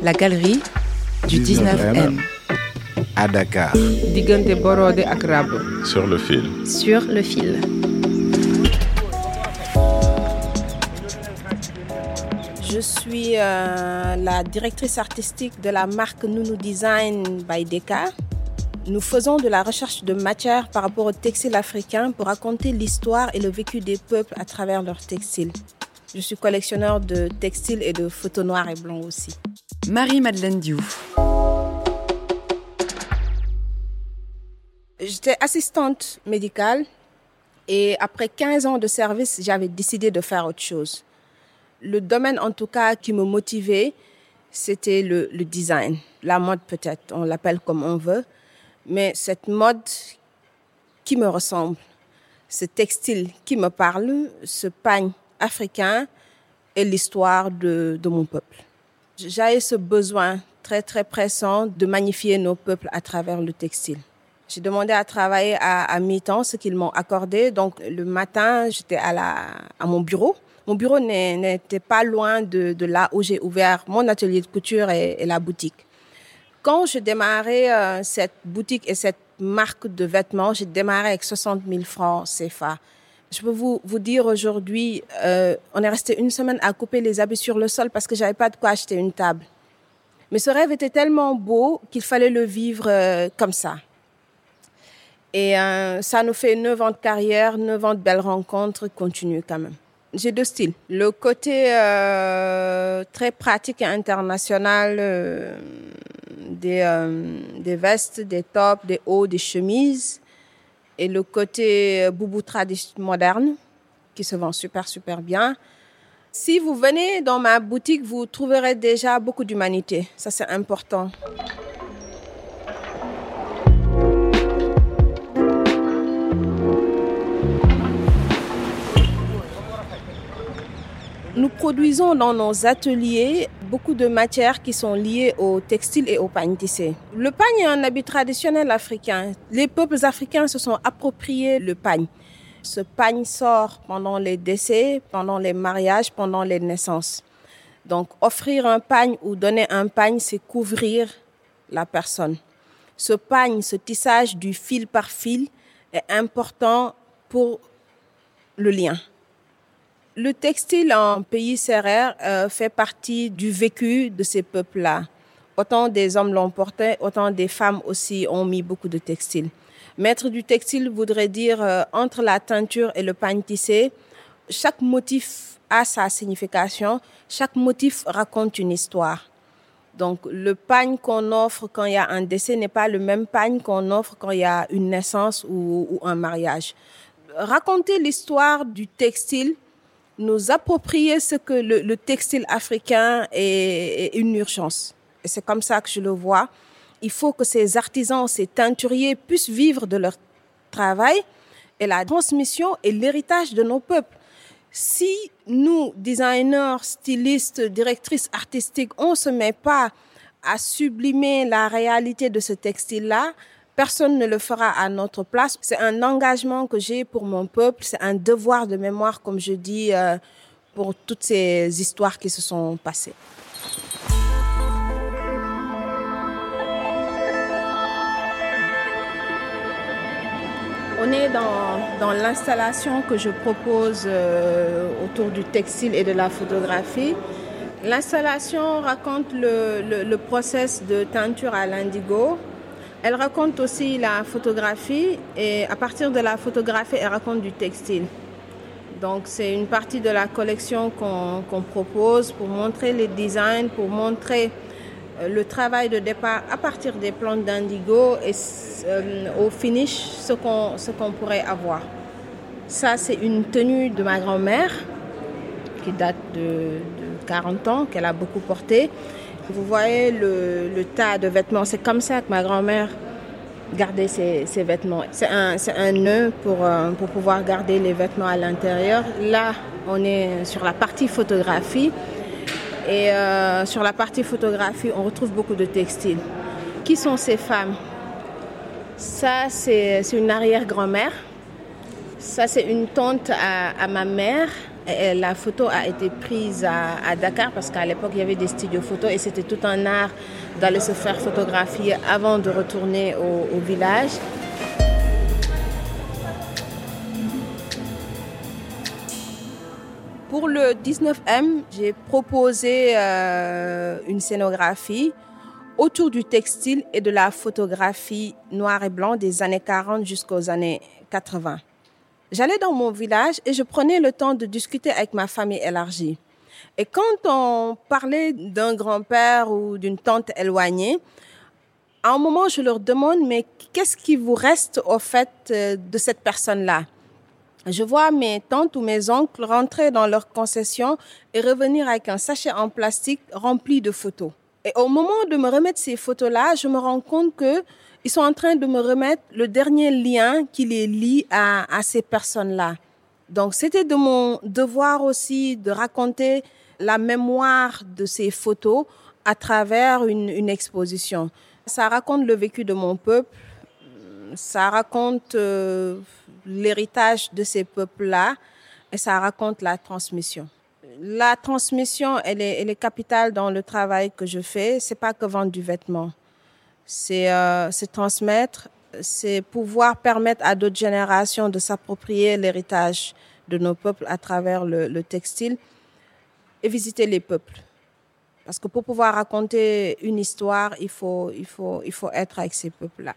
La galerie du 19M. À Dakar. Borode ak. Sur le fil. Sur le fil. Je suis euh, la directrice artistique de la marque Nounou Design by Deka. Nous faisons de la recherche de matière par rapport au textile africain pour raconter l'histoire et le vécu des peuples à travers leurs textiles. Je suis collectionneur de textiles et de photos noires et blancs aussi. Marie-Madeleine Diouf. J'étais assistante médicale et après 15 ans de service, j'avais décidé de faire autre chose. Le domaine en tout cas qui me motivait, c'était le, design, la mode peut-être, on l'appelle comme on veut, mais cette mode qui me ressemble, ce textile qui me parle, ce pagne africain et l'histoire de mon peuple. J'avais ce besoin très très pressant de magnifier nos peuples à travers le textile. J'ai demandé à travailler à, mi-temps, ce qu'ils m'ont accordé. Donc le matin, j'étais à, la, à mon bureau. Mon bureau n'était pas loin de, là où j'ai ouvert mon atelier de couture et, et la boutique. Quand je démarrais euh, cette boutique et cette marque de vêtements, j'ai démarré avec 60 000 francs CFA. Je peux vous, vous dire aujourd'hui, euh, on est resté une semaine à couper les habits sur le sol parce que j'avais pas de quoi acheter une table. Mais ce rêve était tellement beau qu'il fallait le vivre euh, comme ça. Et euh, ça nous fait neuf ans de carrière, neuf ans de belles rencontres continues quand même. J'ai deux styles. Le côté euh, très pratique et international euh, des, euh, des vestes, des tops, des hauts, des chemises. Et le côté boubou traditionnel moderne qui se vend super, super bien. Si vous venez dans ma boutique, vous trouverez déjà beaucoup d'humanité. Ça, c'est important. Nous produisons dans nos ateliers beaucoup de matières qui sont liées au textile et au pagne tissé. Le pagne est un habit traditionnel africain. Les peuples africains se sont appropriés le pagne. Ce pagne sort pendant les décès, pendant les mariages, pendant les naissances. Donc offrir un pagne ou donner un pagne, c'est couvrir la personne. Ce pagne, ce tissage du fil par fil est important pour le lien. Le textile en pays serrère euh, fait partie du vécu de ces peuples-là. Autant des hommes l'ont porté, autant des femmes aussi ont mis beaucoup de textile. Maître du textile voudrait dire euh, entre la teinture et le pagne tissé, chaque motif a sa signification, chaque motif raconte une histoire. Donc le pagne qu'on offre quand il y a un décès n'est pas le même pagne qu'on offre quand il y a une naissance ou, ou un mariage. Raconter l'histoire du textile, nous approprier ce que le, le textile africain est, est, une urgence. Et c'est comme ça que je le vois. Il faut que ces artisans, ces teinturiers puissent vivre de leur travail et la transmission et l'héritage de nos peuples. Si nous, designers, stylistes, directrices artistiques, on ne se met pas à sublimer la réalité de ce textile-là, Personne ne le fera à notre place. C'est un engagement que j'ai pour mon peuple, c'est un devoir de mémoire, comme je dis, euh, pour toutes ces histoires qui se sont passées. On est dans, dans l'installation que je propose euh, autour du textile et de la photographie. L'installation raconte le, le, le process de teinture à l'indigo, elle raconte aussi la photographie et à partir de la photographie, elle raconte du textile. Donc c'est une partie de la collection qu'on qu propose pour montrer les designs, pour montrer le travail de départ à partir des plantes d'indigo et euh, au finish ce qu'on qu pourrait avoir. Ça c'est une tenue de ma grand-mère qui date de 40 ans, qu'elle a beaucoup portée. Vous voyez le, tas de vêtements, c'est comme ça que ma grand-mère gardait ses, vêtements. C'est un, nœud pour, euh, pour pouvoir garder les vêtements à l'intérieur. Là, on est sur la partie photographie. Et euh, sur la partie photographie, on retrouve beaucoup de textiles. Qui sont ces femmes? Ça, c'est une arrière-grand-mère. Ça, c'est une tante à ma mère. La photo a été prise à, Dakar parce qu'à l'époque, il y avait des studios photo et c'était tout un art d'aller se faire photographier avant de retourner au, village. Pour le 19M, j'ai proposé euh, une scénographie autour du textile et de la photographie noir et blanc des années 40 jusqu'aux années 80. J'allais dans mon village et je prenais le temps de discuter avec ma famille élargie. Et quand on parlait d'un grand-père ou d'une tante éloignée, à un moment, je leur demande, mais qu'est-ce qui vous reste au fait euh, de cette personne-là? Je vois mes tantes ou mes oncles rentrer dans leur concession et revenir avec un sachet en plastique rempli de photos. Et au moment de me remettre ces photos-là, je me rends compte que ils sont en train de me remettre le dernier lien qui les lie à, ces personnes-là. Donc, c'était de mon devoir aussi de raconter la mémoire de ces photos à travers une, exposition. Ça raconte le vécu de mon peuple, ça raconte euh, l'héritage de ces peuples-là et ça raconte la transmission. La transmission, elle est, elle est capitale dans le travail que je fais. C'est pas que vendre du vêtement euh, c'est transmettre, c'est pouvoir permettre à d'autres générations de s'approprier l'héritage de nos peuples à travers le, le, textile et visiter les peuples. Parce que pour pouvoir raconter une histoire, il faut, il faut, il faut être avec ces peuples-là.